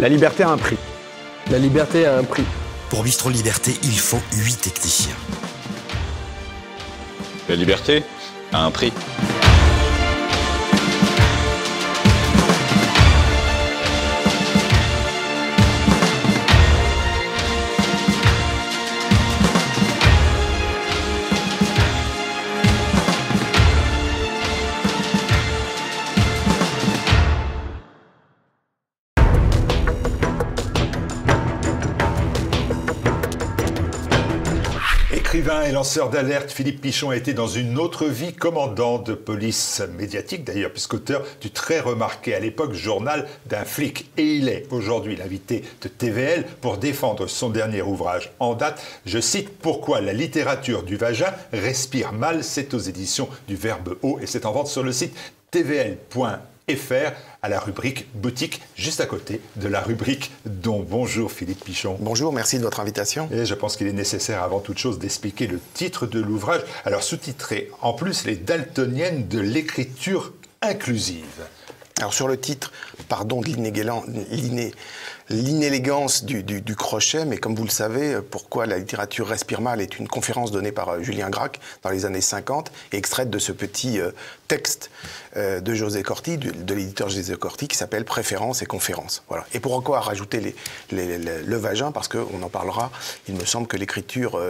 La liberté a un prix. La liberté a un prix. Pour Bistro Liberté, il faut 8 techniciens. La liberté a un prix. Lanceur d'alerte, Philippe Pichon a été dans une autre vie commandant de police médiatique d'ailleurs, puisqu'auteur du très remarqué à l'époque journal d'un flic. Et il est aujourd'hui l'invité de TVL pour défendre son dernier ouvrage en date. Je cite Pourquoi la littérature du vagin respire mal? C'est aux éditions du Verbe haut et c'est en vente sur le site tvl.fr à la rubrique boutique, juste à côté de la rubrique don. Bonjour Philippe Pichon. Bonjour, merci de votre invitation. Et je pense qu'il est nécessaire avant toute chose d'expliquer le titre de l'ouvrage. Alors sous-titré en plus les daltoniennes de l'écriture inclusive. Alors sur le titre, pardon de l'inélégance du, du, crochet, mais comme vous le savez, pourquoi la littérature respire mal est une conférence donnée par euh, Julien Gracq dans les années 50 et extraite de ce petit euh, texte euh, de José Corti, de, l'éditeur José Corti, qui s'appelle Préférences et conférences. Voilà. Et pourquoi rajouter les, le vagin Parce qu'on en parlera, il me semble que l'écriture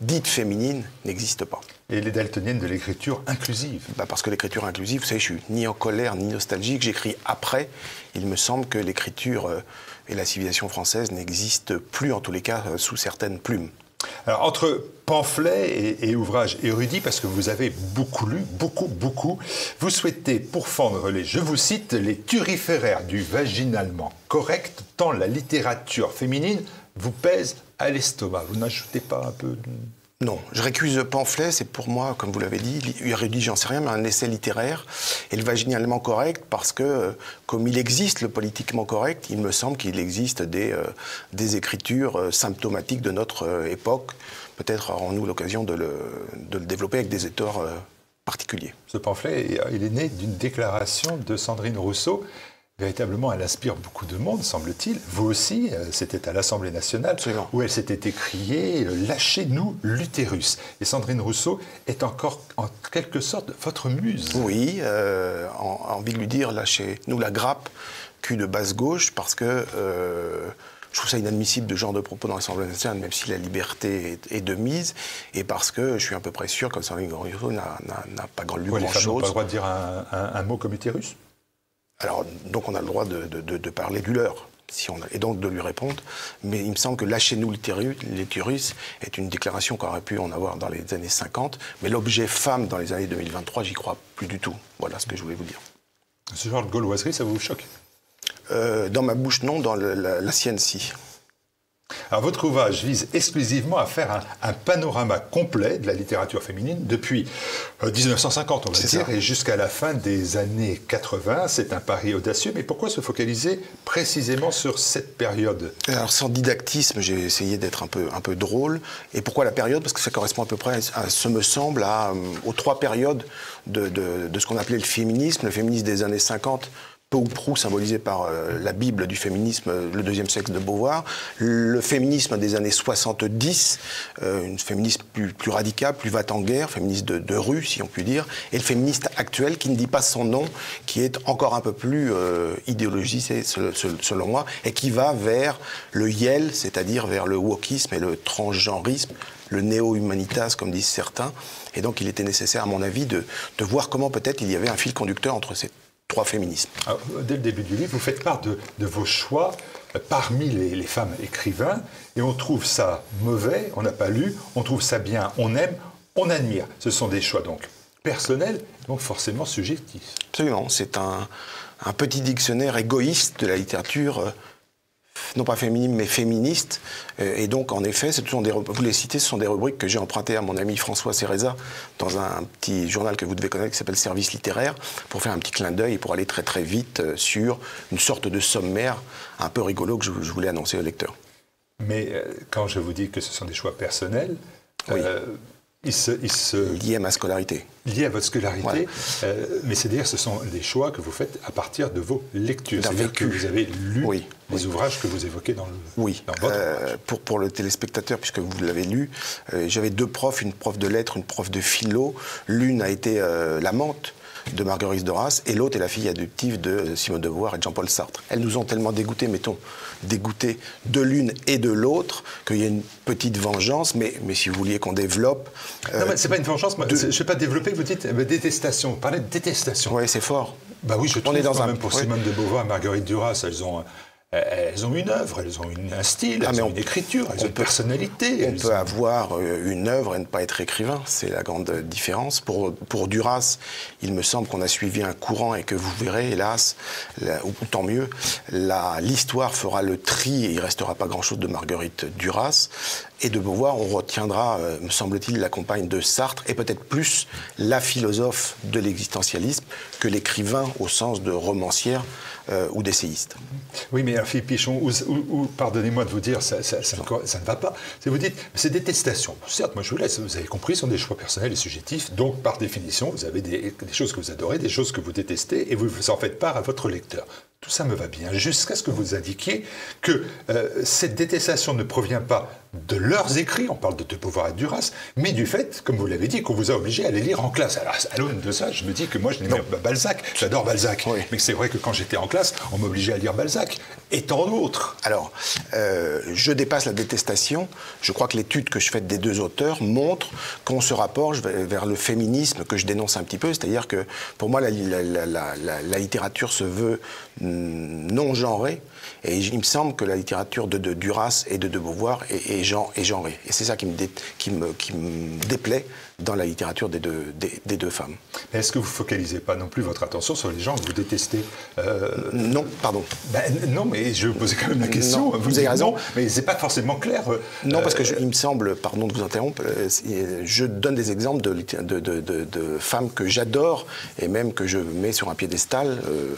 dite féminine n'existe pas. Et les daltoniennes de l'écriture inclusive bah Parce que l'écriture inclusive, vous savez, je suis ni en colère ni nostalgique, j'écris après. Il me semble que l'écriture euh, et la civilisation française n'existent plus, en tous les cas, euh, sous certaines plumes. Alors, entre pamphlets et, et, ouvrages érudits, parce que vous avez beaucoup lu, beaucoup, beaucoup, vous souhaitez pourfendre les, je vous cite, les turiféraires du vaginalement correct, tant la littérature féminine vous pèse à l'estomac. Vous n'ajoutez pas un peu non, je récuse le pamphlet, c'est pour moi, comme vous l'avez dit, érudit, j'en sais rien, mais un essai littéraire, et le vaginalement correct, parce que, euh, comme il existe le politiquement correct, il me semble qu'il existe des, euh, des écritures euh, symptomatiques de notre époque. Peut-être aurons-nous l'occasion de le, de le, développer avec des auteurs particuliers. Ce pamphlet, il est né d'une déclaration de Sandrine Rousseau Véritablement, elle inspire beaucoup de monde, semble-t-il. Vous aussi, euh, c'était à l'Assemblée nationale où elle s'était écriée euh, Lâchez-nous l'utérus. Et Sandrine Rousseau est encore en quelque sorte votre muse. Oui, euh, envie de lui dire Lâchez-nous la grappe, cul de basse gauche, parce que. je trouve ça inadmissible de genre de propos dans l'Assemblée nationale, même si la liberté est, de mise, et parce que je suis à peu près sûr que Sandrine Rousseau n'a pas lu grand-chose. Femmes n'ont pas le droit de dire un mot comme utérus? Alors, donc on a le droit de, parler du leur. Si on et donc de lui répondre. Mais il me semble que lâchez-nous l'utérus est une déclaration qu'on aurait pu en avoir dans les années 50. Mais l'objet femme dans les années 2023, j'y crois plus du tout. Voilà ce que je voulais vous dire. Ce genre de gauloiserie, ça vous choque? Euh, Dans ma bouche, non. Dans la sienne, si. Alors, votre ouvrage vise exclusivement à faire un, panorama complet de la littérature féminine depuis 1950, euh, on va dire, et jusqu'à la fin des années 80. C'est un pari audacieux, mais pourquoi se focaliser précisément sur cette période? Alors, sans didactisme, j'ai essayé d'être un peu, un peu drôle. Et pourquoi la période? Parce que ça correspond à peu près, à, ce me semble, à, euh, aux trois périodes de, de ce qu'on appelait le féminisme. Le féminisme des années 50 peu ou prou symbolisé par euh, la Bible du féminisme, le deuxième sexe de Beauvoir, le féminisme des années 70, euh, une féministe plus, plus radical, plus va en guerre, féministe de, rue, si on peut dire, et le féministe actuel qui ne dit pas son nom, qui est encore un peu plus euh, idéologisé selon moi, et qui va vers le YEL, c'est-à-dire vers le wokisme et le transgenrisme, le néo-humanitas, comme disent certains. Et donc, il était nécessaire, à mon avis, de, de voir comment peut-être il y avait un fil conducteur entre ces trois féminismes. dès le début du livre, vous faites part de, vos choix parmi les, femmes écrivains, et on trouve ça mauvais, on n'a pas lu, on trouve ça bien, on aime, on admire. Ce sont des choix donc personnels, donc forcément subjectifs. Absolument, c'est un, un, petit dictionnaire égoïste de la littérature euh, non pas féminine, mais féministe. Euh, et donc, en effet, ce sont des, vous les citez, ce sont des rubriques que j'ai empruntées à mon ami François Cereza dans un petit journal que vous devez connaître qui s'appelle Service littéraire, pour faire un petit clin d'œil et pour aller très très vite euh, sur une sorte de sommaire un peu rigolo que je, voulais annoncer au lecteur. Mais euh, quand je vous dis que ce sont des choix personnels, Il se, il se... Lié à ma scolarité. Lié à votre scolarité. Euh, mais c'est-à-dire ce sont des choix que vous faites à partir de vos lectures. C'est-à-dire que vous avez lu oui. les ouvrages que vous évoquez dans, le, oui. dans votre euh, pour, pour le téléspectateur, puisque vous l'avez lu, euh, j'avais deux profs, une prof de lettres, une prof de philo. L'une a été euh, l'amante de Marguerite Duras, et l'autre est la fille adoptive de Simone de Beauvoir et de Jean-Paul Sartre. Elles nous ont tellement dégoûtés, mettons, dégoûtés de l'une et de l'autre, qu'il y a une petite vengeance, mais, mais si vous vouliez qu'on développe... Euh, non, mais c'est pas une vengeance, de... je ne vais pas développer, vous dites euh, détestation, vous parlez de détestation. Oui, c'est fort. Bah oui, je trouve On est dans quand un... même pour oui. Simone de Beauvoir et Marguerite Duras, elles ont elles ont une œuvre, elles ont une, un style, ah, elles ont on, une écriture, elles ont une personnalité. On peut avoir euh, une œuvre et ne pas être écrivain, c'est la grande différence. Pour, pour Duras, il me semble qu'on a suivi un courant et que vous verrez, hélas, la, ou tant mieux, l'histoire fera le tri et il ne restera pas grand-chose de Marguerite Duras. Et de Beauvoir, on retiendra, euh, me semble-t-il, la compagne de Sartre et peut-être plus la philosophe de l'existentialisme que l'écrivain au sens de romancière euh, ou d'essayiste. Oui, mais alors, Philippe Pichon, ou, pardonnez-moi de vous dire, ça, ne va pas. C'est vous dites, c'est détestation. Certes, moi je vous laisse, vous avez compris, ce sont des choix personnels et subjectifs, donc par définition, vous avez des, des choses que vous adorez, des choses que vous détestez, et vous en faites part à votre lecteur. Tout ça me va bien, jusqu'à ce que vous indiquiez que euh, cette détestation ne provient pas de leurs écrits, on parle de De Beauvoir et de Duras, mais du fait, comme vous l'avez dit, qu'on vous a obligé à les lire en classe. Alors, à l'aune de ça, je me dis que moi, je n'aimais pas Balzac, j'adore Balzac, oui. mais c'est vrai que quand j'étais en classe, on m'obligeait à lire Balzac, et tant d'autres. Alors, euh, je dépasse la détestation. Je crois que l'étude que je fais des deux auteurs montre qu'on se rapproche vers le féminisme que je dénonce un petit peu, c'est-à-dire que pour moi, la, la, la, la littérature se veut non genrée. Et il me semble que la littérature de, de Duras et de De Beauvoir est, est, genre, est genrée. Et c'est ça qui me, dé, qui, me, qui me, déplaît dans la littérature des deux, des, des deux femmes. Est-ce que vous focalisez pas non plus votre attention sur les gens que vous détestez euh... Non, pardon. Ben, non, mais je vais poser quand même la question. Non, vous, vous avez raison. Non, mais c'est pas forcément clair. Non, parce que je, il me semble, pardon de vous interrompre, je donne des exemples de, de, de, de femmes que j'adore et même que je mets sur un piédestal, euh,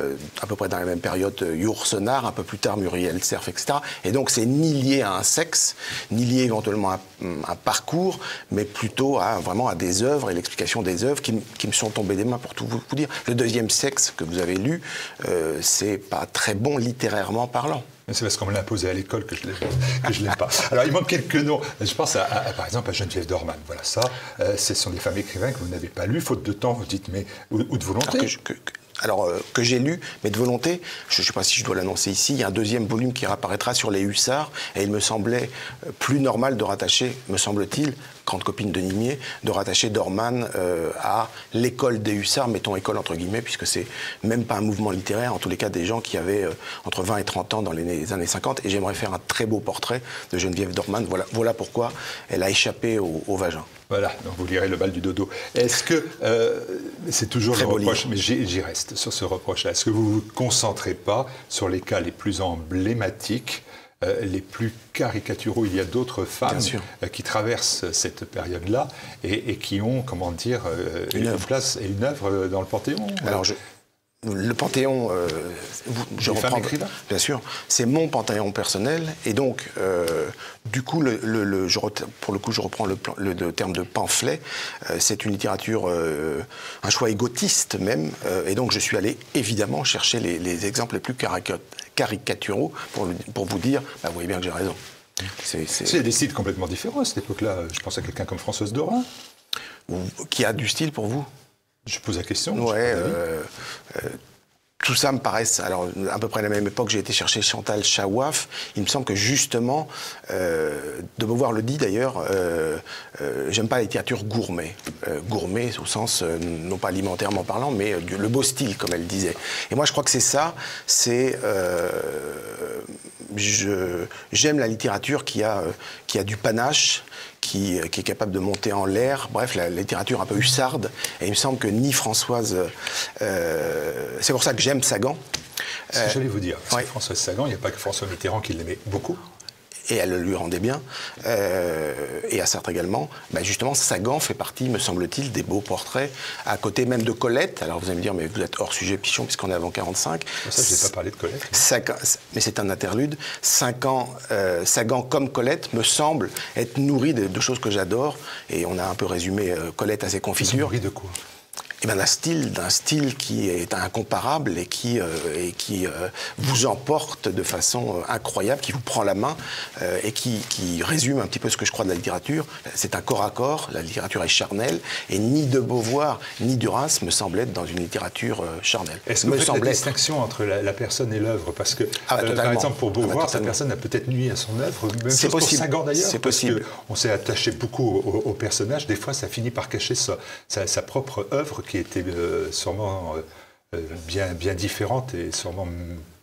euh, à peu près dans la même période, Yourcenar, un peu plus tard Muriel Cerf, etc. Et donc c'est ni lié à un sexe, ni lié éventuellement à un parcours, mais plutôt à, vraiment à des œuvres et l'explication des œuvres qui, qui, me sont tombées des mains pour tout vous, vous dire. Le deuxième sexe que vous avez lu, euh, c'est pas très bon littérairement parlant. C'est parce qu'on me l'a imposé à l'école que je ne l'aime pas. Alors, il manque quelques noms. Je pense, à, à, par exemple, à Geneviève Dorman. Voilà, ça, euh, ce sont des femmes écrivains que vous n'avez pas lues, faute de temps, vous dites, mais, ou, ou de volonté. Que, je, que, alors, euh, que j'ai lu, mais de volonté, je ne sais pas si je dois l'annoncer ici, il y a un deuxième volume qui réapparaîtra sur les hussards, et il me semblait plus normal de rattacher, me semble-t-il, grande copine de Nimier, de rattacher Dorman euh, à l'école des hussards, mettons école entre guillemets, puisque c'est même pas un mouvement littéraire, en tous les cas des gens qui avaient euh, entre 20 et 30 ans dans les années 50, et j'aimerais faire un très beau portrait de Geneviève Dorman, voilà, voilà pourquoi elle a échappé au, au vagin. Voilà, donc vous lirez le bal du dodo. Est-ce que, euh, c'est toujours Très le reproche, mais j'y reste sur ce reproche-là, est-ce que vous ne vous concentrez pas sur les cas les plus emblématiques les plus caricaturaux. Il y a d'autres femmes euh, qui traversent cette période-là et, et, qui ont, comment dire, euh, une, une place et une œuvre dans le Panthéon. Alors, je, le Panthéon, euh, je Les reprends, bien sûr, c'est mon Panthéon personnel, et donc, euh, du coup, le, le, le, je, pour le coup, je reprends le, le terme de pamphlet, euh, c'est une littérature, euh, un choix égotiste même, euh, et donc je suis allé évidemment chercher les, les exemples les plus caricaturaux pour, pour vous dire, bah, vous voyez bien que j'ai raison. C'est des styles complètement différents à cette époque-là. Je pense à quelqu'un comme Françoise Dorin. Qui a du style pour vous? Je pose la question. Ouais. Euh, euh, tout ça me paraît, alors à peu près à la même époque, j'ai été chercher Chantal Chawaf. Il me semble que justement, euh, de Beauvoir le dit d'ailleurs, euh, euh, j'aime pas la littérature gourmet. gourmet au sens, non pas alimentairement parlant, mais le beau style, comme elle disait. Et moi, je crois que c'est ça, c'est. j'aime la littérature qui a, qui a du panache, qui, qui, est capable de monter en l'air. Bref, la, littérature un peu hussarde. Et il me semble que ni Françoise. Euh, c'est pour ça que j'aime Sagan. Euh, J'allais vous dire, ouais. Françoise Sagan, il n'y a pas que François Mitterrand qui l'aimait beaucoup. Et elle le lui rendait bien, euh, et à Sartre également, bah, justement, Sagan fait partie, me semble-t-il, des beaux portraits, à côté même de Colette. Alors vous allez me dire, mais vous êtes hors sujet, Pichon, puisqu'on est avant 45. Ça, je n'ai pas parlé de Colette. mais c'est un interlude. Cinq ans, euh, Sagan, comme Colette, me semble être nourri de, choses que j'adore, et on a un peu résumé euh, Colette à ses confitures. Nourri de quoi? Eh ben, d'un style, d'un style qui est incomparable et qui, euh, et qui euh, vous emporte de façon euh, incroyable, qui vous prend la main et qui, qui, résume un petit peu ce que je crois de la littérature. C'est un corps à corps, la littérature est charnelle, et ni de Beauvoir ni Duras me semblent être dans une littérature charnelle. Est-ce que vous faites la distinction entre la, personne et l'œuvre? Parce que, ah bah, par exemple, pour ah bah, Beauvoir, cette personne a peut-être nuit à son œuvre, même chose possible. pour Sagan d'ailleurs. C'est possible. On s'est attaché beaucoup au, personnage, des fois ça finit par cacher sa, sa, sa propre œuvre qui était euh, sûrement euh, bien, bien différente et sûrement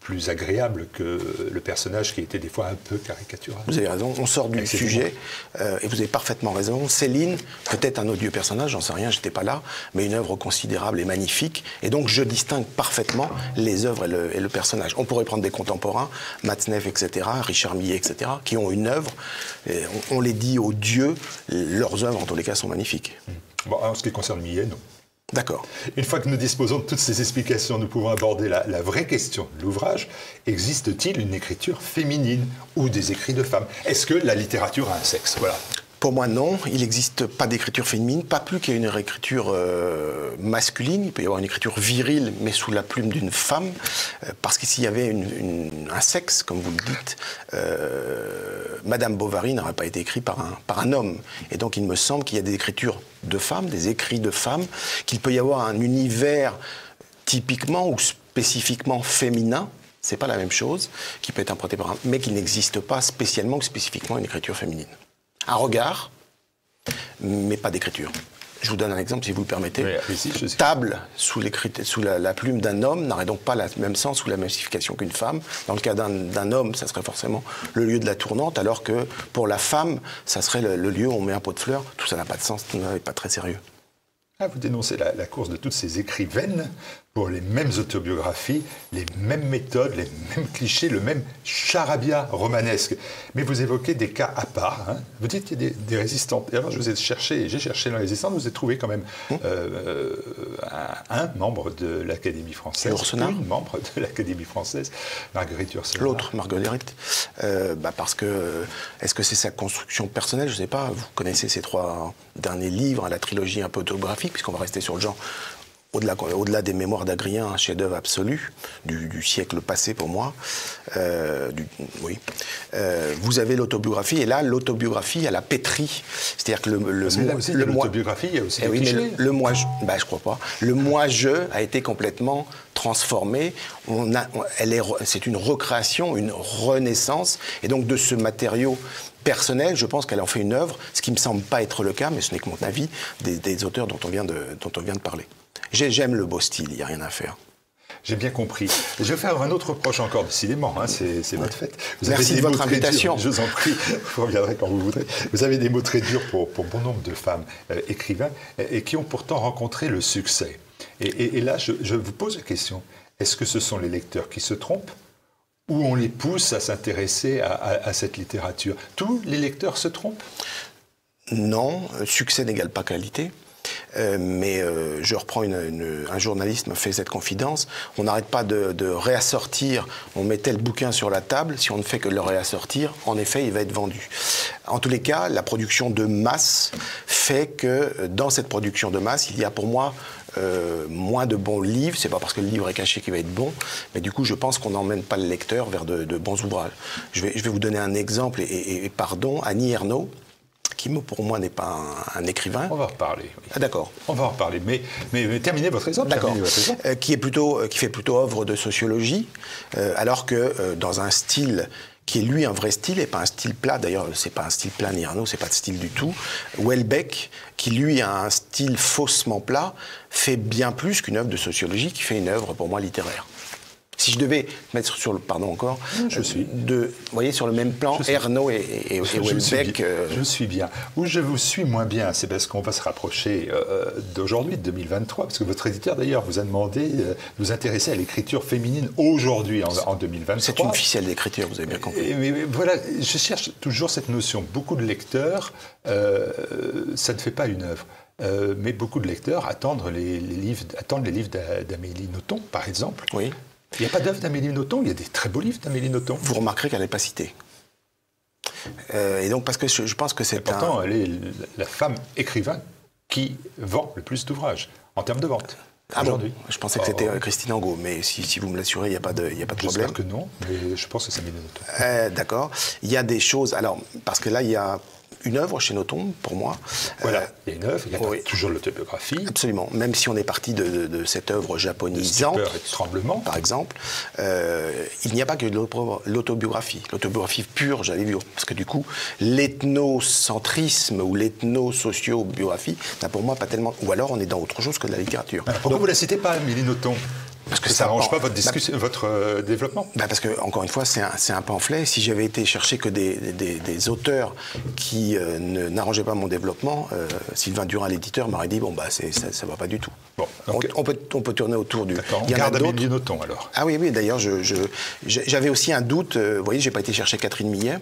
plus agréable que le personnage qui était des fois un peu caricatural. Vous avez raison, on sort du sujet, euh, et vous avez parfaitement raison. Céline, peut-être un odieux personnage, j'en sais rien, j'étais pas là, mais une œuvre considérable et magnifique, et donc je distingue parfaitement les œuvres et le, personnage. On pourrait prendre des contemporains, Matzneff, etc., Richard Millet, etc., qui ont une œuvre, on, les dit aux dieux, leurs œuvres en tous les cas sont magnifiques. Bon, en ce qui concerne Millet, non. D'accord. Une fois que nous disposons de toutes ces explications, nous pouvons aborder la, vraie question de l'ouvrage. Existe-t-il une écriture féminine ou des écrits de femmes? Est-ce que la littérature a un sexe? Voilà. Pour moi, non. Il n'existe pas d'écriture féminine, pas plus qu'il y a une écriture euh, masculine. Il peut y avoir une écriture virile, mais sous la plume d'une femme. Euh, parce que s'il y avait un sexe, comme vous le dites, euh, Madame Bovary n'aurait pas été écrite par un, par un homme. Et donc, il me semble qu'il y a des écritures de femmes, des écrits de femmes, qu'il peut y avoir un univers typiquement ou spécifiquement féminin, c'est pas la même chose, qui peut être interprété par un, mais qu'il n'existe pas spécialement ou spécifiquement une écriture féminine. Un regard, mais pas d'écriture. Je vous donne un exemple, si vous le permettez. Table sous, sous la, plume d'un homme n'aurait donc pas le même sens ou la même signification qu'une femme. Dans le cas d'un homme, ça serait forcément le lieu de la tournante, alors que pour la femme, ça serait le, lieu où on met un pot de fleurs. Tout ça n'a pas de sens, tout n'est pas très sérieux. Ah, vous dénoncez la, la, course de toutes ces écrivaines pour les mêmes autobiographies, les mêmes méthodes, les mêmes clichés, le même charabia romanesque. Mais vous évoquez des cas à part. Hein. Vous dites qu'il y a des, résistantes. Et alors je vous ai cherché, j'ai cherché dans les résistantes, vous avez trouvé quand même hum. euh, un, membre de l'Académie française, une membre de l'Académie française, Marguerite Yourcenar. L'autre, Marguerite. Euh, bah parce que, est-ce que c'est sa construction personnelle? Je ne sais pas. Vous connaissez ces trois derniers livres, la trilogie un peu autobiographique, puisqu'on va rester sur le genre au-delà, des mémoires d'Agrien, un chef-d'œuvre absolu du, siècle passé pour moi. Euh, oui. Euh, vous avez l'autobiographie, et là, l'autobiographie, elle a pétri. C'est-à-dire que le, le, le l'autobiographie, il y a aussi. Eh oui, mais le, moi, je, bah, je crois pas. Le moi-je a été complètement transformé. On a, elle est, c'est une recréation, une renaissance, et donc de ce matériau personnel, je pense qu'elle en fait une œuvre, ce qui me semble pas être le cas, mais ce n'est que mon avis, des, des auteurs dont on vient de, dont on vient de parler. J'aime le beau style, il n'y a rien à faire. J'ai bien compris. Je vais faire un autre reproche encore, décidément, hein, c'est votre fête. Vous Merci de votre invitation. je vous en prie, vous reviendrez quand vous voudrez. Vous avez des mots très durs pour, pour bon nombre de femmes euh, écrivains et, qui ont pourtant rencontré le succès. Et, là, je, vous pose la question, est-ce que ce sont les lecteurs qui se trompent ou on les pousse à s'intéresser à, à cette littérature? Tous les lecteurs se trompent? Non, succès n'égale pas qualité. Euh, mais euh, je reprends un journaliste m'a fait cette confidence. On n'arrête pas de, réassortir. On met tel bouquin sur la table. Si on ne fait que le réassortir, en effet, il va être vendu. En tous les cas, la production de masse fait que euh, dans cette production de masse, il y a pour moi moins de bons livres. C'est pas parce que le livre est caché qu'il va être bon, mais du coup, je pense qu'on n'emmène pas le lecteur vers de, bons ouvrages. Je vais, vous donner un exemple et, et pardon. Annie Ernaux qui pour moi n'est pas un, écrivain. On va en reparler. Ah, d'accord. On va en reparler. Mais, mais, terminez votre exemple. D'accord. Euh, qui, est plutôt, euh, qui fait plutôt œuvre de sociologie, euh, alors que dans un style qui est lui un vrai style et pas un style plat. D'ailleurs, c'est pas un style plat ni Arnaud, c'est pas de style du tout. Welbeck, qui lui a un style faussement plat, fait bien plus qu'une œuvre de sociologie, qui fait une œuvre pour moi littéraire. Si je devais mettre sur le, pardon encore, je suis. De, vous voyez, sur le même plan, Ernaud et, et, et je, suis bien, je suis bien. Où je vous suis moins bien, c'est parce qu'on va se rapprocher d'aujourd'hui, de 2023, parce que votre éditeur d'ailleurs vous a demandé de vous intéresser à l'écriture féminine aujourd'hui, en, en, 2023. C'est une ficelle d'écriture, vous avez bien compris. Mais, mais, voilà, je cherche toujours cette notion. Beaucoup de lecteurs, ça ne fait pas une œuvre. Euh, mais beaucoup de lecteurs attendent les, les livres, attendent les livres d'Amélie Nothomb, par exemple. Oui. Il n'y a pas d'œuvre d'Amélie Nothomb, il y a des très beaux livres d'Amélie Nothomb. Vous remarquerez qu'elle n'est pas citée. Euh, et donc, parce que je, je pense que c'est Pourtant, elle est la femme écrivain qui vend le plus d'ouvrages en termes de vente. Ah bon Je pensais que c'était oh. Christine Angot, mais si, si vous me l'assurez, il n'y a pas de, y a pas de problème. J'espère que non, mais je pense que c'est Amélie Nothomb. Euh, D'accord. Il y a des choses. Alors, parce que là, il y a une œuvre chez Nothomb, pour moi. Voilà, euh, il y a une œuvre, il y a oui. toujours l'autobiographie. Absolument, même si on est parti de, de, de cette œuvre japonisante, de et de tremblement. par exemple, euh, il n'y a pas que l'autobiographie. L'autobiographie pure, j'allais dire, parce que du coup, l'ethnocentrisme ou l'ethno-sociobiographie n'a pour moi pas tellement... Ou alors on est dans autre chose que de la littérature. Alors, pourquoi Donc, vous ne la citez pas, Amélie Nothomb? Parce que ça n'arrange pas votre, bah, votre euh, développement bah Parce que, encore une fois, c'est un, un, pamphlet. Si j'avais été chercher que des, des, des auteurs qui euh, n'arrangeaient pas mon développement, euh, Sylvain Durand, l'éditeur, m'aurait dit bon, bah, ça ne va pas du tout. Bon, on, on, peut, on peut tourner autour du. Il y garde Amélie Nothomb alors. Ah oui, oui, d'ailleurs, j'avais je, je, aussi un doute. vous voyez, j'ai pas été chercher Catherine Millet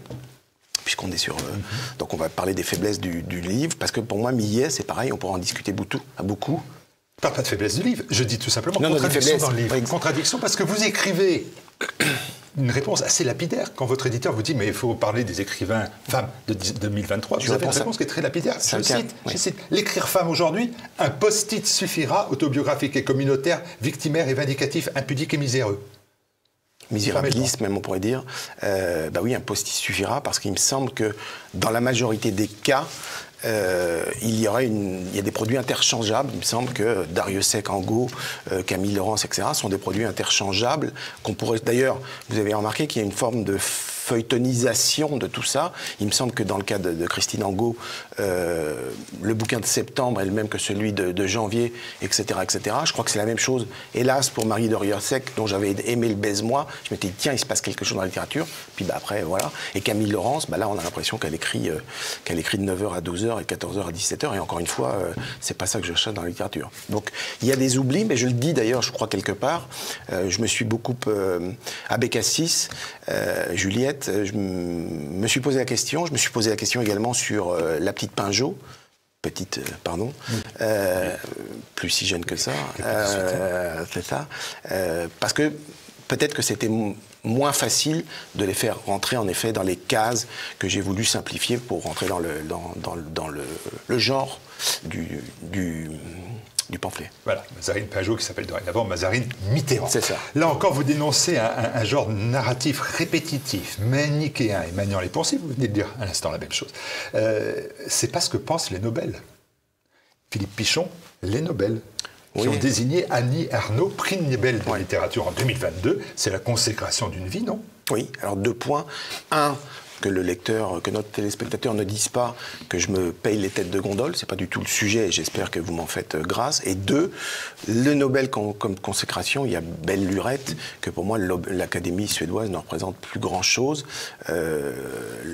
puisqu'on est sur. Euh, mm -hmm. Donc on va parler des faiblesses du, du, livre, parce que pour moi, Millet, c'est pareil, on pourra en discuter beaucoup. beaucoup. Pas, pas de faiblesse du livre, je dis tout simplement non, contradiction non, dans le livre. Oui. Contradiction parce que vous écrivez une réponse assez lapidaire quand votre éditeur vous dit mais il faut parler des écrivains femmes de 2023. Je vous avez une réponse qui est très lapidaire. Je cite, oui. cite l'écrire femme aujourd'hui, un post-it suffira, autobiographique et communautaire, victimaire et vindicatif, impudique et miséreux misérabilisme, même on pourrait dire, euh, bah oui, un post-it suffira parce qu'il me semble que dans la majorité des cas, euh, il y aurait une, il y a des produits interchangeables. Il me semble que Dariussec, Angot, euh, Camille Laurence, etc. sont des produits interchangeables qu'on pourrait. D'ailleurs, vous avez remarqué qu'il y a une forme de feuilletonisation de tout ça. Il me semble que dans le cas de, Christine Angot, euh, le bouquin de septembre est le même que celui de, janvier, etc., etc. Je crois que c'est la même chose, hélas, pour Marie de Riosec, dont j'avais aimé le baise-moi. Je m'étais dit, tiens, il se passe quelque chose dans la littérature. Puis bah, après, voilà. Et Camille Laurence, bah, là, on a l'impression qu'elle écrit, euh, qu'elle écrit de 9h à 12h et de 14h à 17h. Et encore une fois, euh, c'est pas ça que je cherche dans la littérature. Donc, il y a des oublis, mais je le dis d'ailleurs, je crois, quelque part. Euh, je me suis beaucoup. à Bécassis, Juliette, je me suis posé la question. Je me suis posé la question également sur euh, la petite Pinjot. Petite, euh, pardon, euh, plus si jeune que ça. Euh, c'est ça. parce que peut-être que c'était moins facile de les faire rentrer en effet dans les cases que j'ai voulu simplifier pour rentrer dans le, dans, dans, dans le, le, genre du, du du pamphlet. Voilà, Mazarine Pajot qui s'appelle dorénavant Mazarine Mitterrand. C'est ça. Là encore, vous dénoncez un, un, un, genre narratif répétitif, manichéen et maniant les pensées. Vous venez de dire à l'instant la même chose. Euh, c'est pas ce que pensent les Nobel. Philippe Pichon, les Nobel. Qui ont désigné Annie Ernaux, prix Nobel de oui. littérature en 2022. C'est la consécration d'une vie, non? Oui, alors deux points. Un, que le lecteur, que notre téléspectateur ne dise pas que je me paye les têtes de gondole, c'est pas du tout le sujet, et j'espère que vous m'en faites grâce. Et deux, le Nobel comme, consécration, il y a belle lurette que pour moi l'Académie suédoise ne représente plus grand chose. Euh,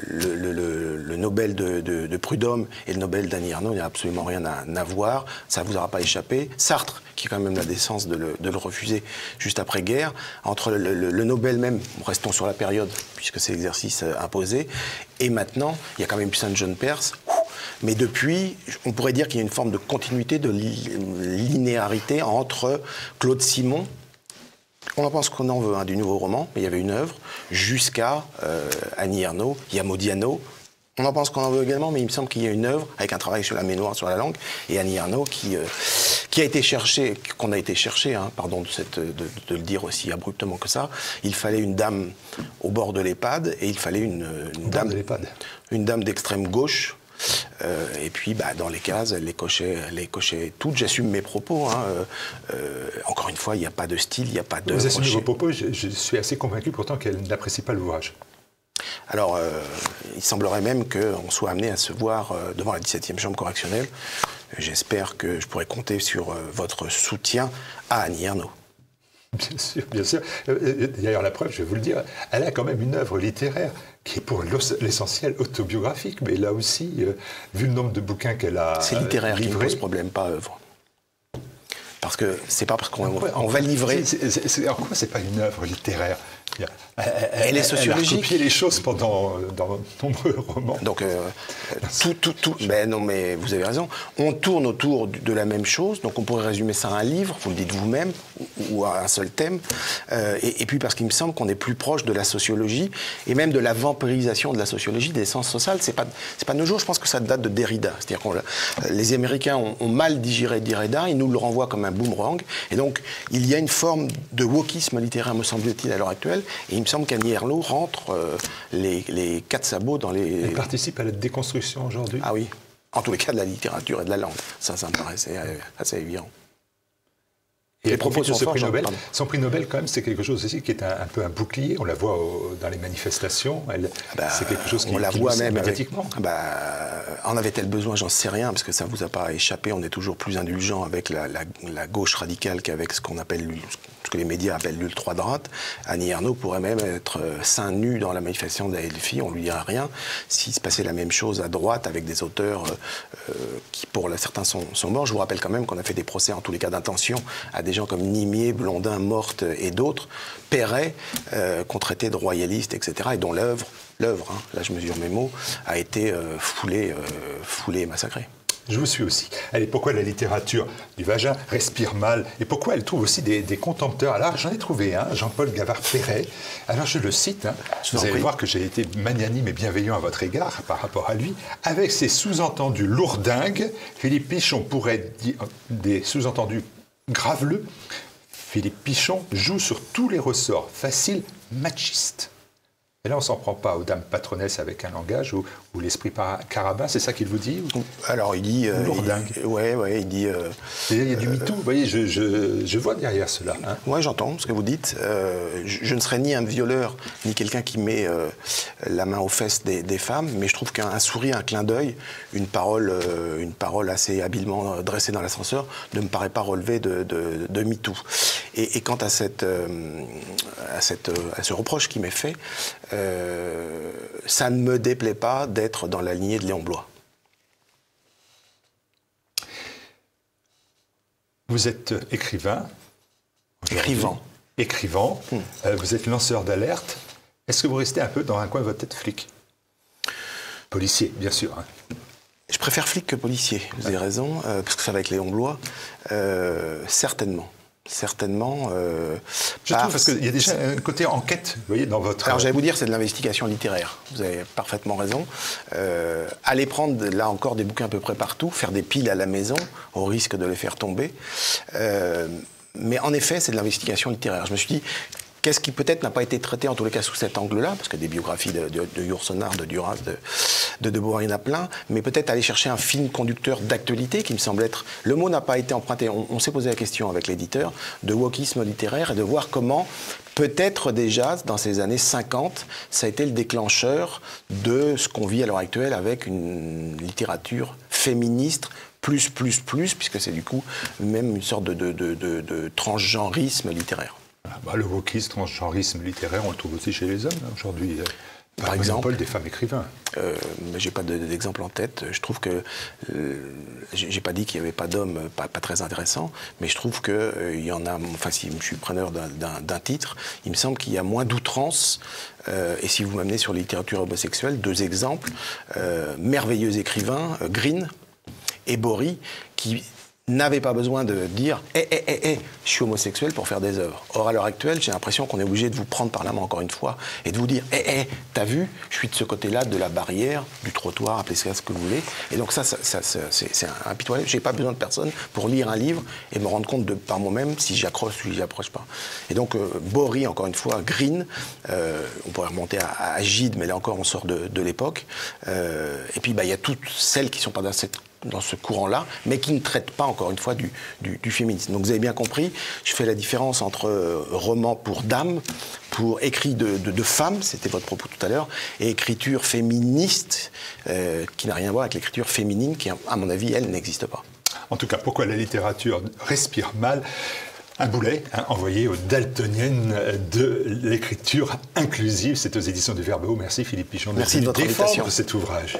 le, Nobel de, Prudhomme et le Nobel d'Annie Arnaud, il n'y a absolument rien à, à, voir, ça vous aura pas échappé. Sartre, qui a quand même la décence de le, de le refuser juste après guerre, entre le, Nobel même, restons sur la période puisque c'est l'exercice imposé et maintenant, il y a quand même eu Saint John Perse. Mais depuis, on pourrait dire qu'il y a une forme de continuité, de linéarité entre Claude Simon, on en pense qu'on en veut, hein, du nouveau roman, mais il y avait une œuvre, jusqu'à euh, Annie Ernaux, il y a Modiano, on en pense qu'on en veut également, mais il me semble qu'il y a une œuvre avec un travail sur la mémoire, sur la langue, et Annie Arnaud qui, euh, qui a été cherché, qu'on a été cherché, hein, pardon de, cette, de, de, le dire aussi abruptement que ça. Il fallait une dame au bord de l'EHPAD et il fallait une, une dame, une dame d'extrême gauche. Euh, et puis, bah, dans les cases, elle les cochait, elle les cochait toutes. J'assume mes propos. Hein. Euh, encore une fois, il n'y a pas de style, il n'y a pas de. Vous assumez vos propos. Je, je suis assez convaincu pourtant qu'elle n'apprécie pas l'ouvrage. Alors, euh, il semblerait même qu'on soit amené à se voir euh, devant la 17e chambre correctionnelle. J'espère que je pourrai compter sur euh, votre soutien à Annie Ernaux. Bien sûr, bien sûr. D'ailleurs, la preuve, je vais vous le dire, elle a quand même une œuvre littéraire qui est pour l'essentiel autobiographique, mais là aussi, vu le nombre de bouquins qu'elle a. C'est littéraire qui pose problème, pas œuvre. Parce que c'est pas parce qu'on va livrer. alors quoi c'est pas une œuvre littéraire? Elle, est sociologique. Elle a copié les choses pendant dans nombreux romans. Donc euh, tout, tout, tout. Ben non, mais vous avez raison. On tourne autour de la même chose. Donc on pourrait résumer ça à un livre. Vous le dites vous-même ou à un seul thème. Euh, et, puis parce qu'il me semble qu'on est plus proche de la sociologie et même de la vampirisation de la sociologie, des sciences sociales. C'est pas c'est pas nos jours. Je pense que ça date de Derrida. C'est-à-dire que les Américains ont, ont, mal digéré Derrida. Ils nous le renvoient comme un boomerang. Et donc il y a une forme de wokisme littéraire, me semble-t-il, à l'heure actuelle et me semble qu'Annie Herlot rentre euh, les, quatre sabots dans les. Elle participe à la déconstruction aujourd'hui Ah oui. En tous les cas, de la littérature et de la langue. Ça, ça me paraît assez, évident. Et les propos de ce prix Nobel, son prix Nobel, quand même, c'est quelque chose aussi qui est un, peu un bouclier. On la voit dans les manifestations. Ah bah, c'est quelque chose qui, on la voit même médiatiquement. Ah bah, en avait-elle besoin? J'en sais rien, parce que ça ne vous a pas échappé. On est toujours plus indulgent avec la, la gauche radicale qu'avec ce qu'on appelle ce que les médias appellent l'ultra droite. Annie Ernaux pourrait même être euh, seins nus dans la manifestation d'Adelphi, on lui dirait rien. S'il se passait la même chose à droite avec des auteurs euh, euh, qui, pour certains, sont, morts, je vous rappelle quand même qu'on a fait des procès, en tous les cas d'intention, à des gens comme Nimier, Blondin, Morte et d'autres, Perret, qu'on traitait de royalistes, etc., et dont l'œuvre, l'œuvre, hein, là je mesure mes mots, a été foulée, foulée et massacrée. Je vous suis aussi. Allez, pourquoi la littérature du vagin respire mal Et pourquoi elle trouve aussi des, contempteurs Alors, j'en ai trouvé un, Jean-Paul Gavard-Perret. Alors, je le cite. Hein. vous allez voir que j'ai été magnanime et bienveillant à votre égard par rapport à lui. Avec ses sous-entendus lourdingues, Philippe Pichon pourrait dire des sous-entendus graveleux. Philippe Pichon joue sur tous les ressorts faciles machistes. Et là, on s'en prend pas aux dames patronesses avec un langage ou, l'esprit carabin, c'est ça qu'il vous dit Alors, il dit. Euh, Lourdingue. Oui, ouais, ouais, il dit. Euh, il y a du MeToo, vous voyez, je, je, vois derrière cela. Hein. Oui, j'entends ce que vous dites. Euh, je, ne serais ni un violeur, ni quelqu'un qui met euh, la main aux fesses des, des femmes, mais je trouve qu'un sourire, un clin d'œil, une parole, une parole assez habilement dressée dans l'ascenseur ne me paraît pas relever de, de, de MeToo. Et, et, quant à, cette, à, cette, à ce reproche qui m'est fait, euh, ça ne me déplaît pas d'être dans la lignée de Léon Blois. Vous êtes écrivain. Écrivant. Écrivant. Hmm. Euh, vous êtes lanceur d'alerte. Est-ce que vous restez un peu dans un coin de votre tête flic? Policier, bien sûr. Hein. Je préfère flic que policier, vous avez raison, euh, parce que ça va avec Léon Blois. certainement certainement. Euh, je trouve parce qu'il y a déjà un côté enquête, vous voyez, dans votre. Alors j'allais vous dire, c'est de l'investigation littéraire. Vous avez parfaitement raison. Euh, aller prendre là encore des bouquins à peu près partout, faire des piles à la maison, au risque de les faire tomber. Euh, mais en effet, c'est de l'investigation littéraire. Je me suis dit, Qu'est-ce qui peut-être n'a pas été traité, en tous les cas, sous cet angle-là, parce que des biographies de, de, de de Duras, de, de De Beauvoir, il y en a plein, mais peut-être aller chercher un film conducteur d'actualité qui me semble être. Le mot n'a pas été emprunté. On, s'est posé la question avec l'éditeur de wokisme littéraire et de voir comment peut-être déjà dans ces années 50, ça a été le déclencheur de ce qu'on vit à l'heure actuelle avec une littérature féministe plus, plus, plus, puisque c'est du coup même une sorte de, de, de transgenrisme littéraire. Ah, bah, le wokisme, transgenrisme littéraire, on le trouve aussi chez les hommes hein, aujourd'hui. Par exemple, des femmes écrivains. Euh, j'ai pas d'exemple en tête. Je trouve que euh, j'ai pas dit qu'il n'y avait pas d'hommes pas, très intéressants, mais je trouve qu'il euh, y en a. Enfin, si je suis preneur d'un titre, il me semble qu'il y a moins d'outrance. Euh, et si vous m'amenez sur la littérature homosexuelle, deux exemples merveilleux écrivains, Green et Bory, qui n'avait pas besoin de dire hé, hé, hé, hé, je suis homosexuel pour faire des œuvres. Or, à l'heure actuelle, j'ai l'impression qu'on est obligé de vous prendre par la main encore une fois et de vous dire hé, hé, t'as vu, je suis de ce côté-là de la barrière, du trottoir, appelez ça ce que vous voulez. Et donc, ça, ça, c'est impitoyable. J'ai pas besoin de personne pour lire un livre et me rendre compte de, par moi-même si j'accroche ou si j'approche pas. Et donc, euh, encore une fois, Green, euh, on pourrait remonter à, à, mais là encore, on sort de, de l'époque. Euh, et puis, bah, il y a toutes celles qui sont pas dans cette dans ce courant-là, mais qui ne traite pas, encore une fois, du, du, féminisme. Donc vous avez bien compris, je fais la différence entre euh, roman pour dames, pour écrit de, de, femmes, c'était votre propos tout à l'heure, et écriture féministe, euh, qui n'a rien à voir avec l'écriture féminine, qui, à mon avis, elle, n'existe pas. En tout cas, pourquoi la littérature respire mal Un boulet hein, envoyé aux daltoniennes de l'écriture inclusive. C'est aux éditions du Verbe. Merci Philippe Pichon Merci de votre défendre invitation. cet ouvrage.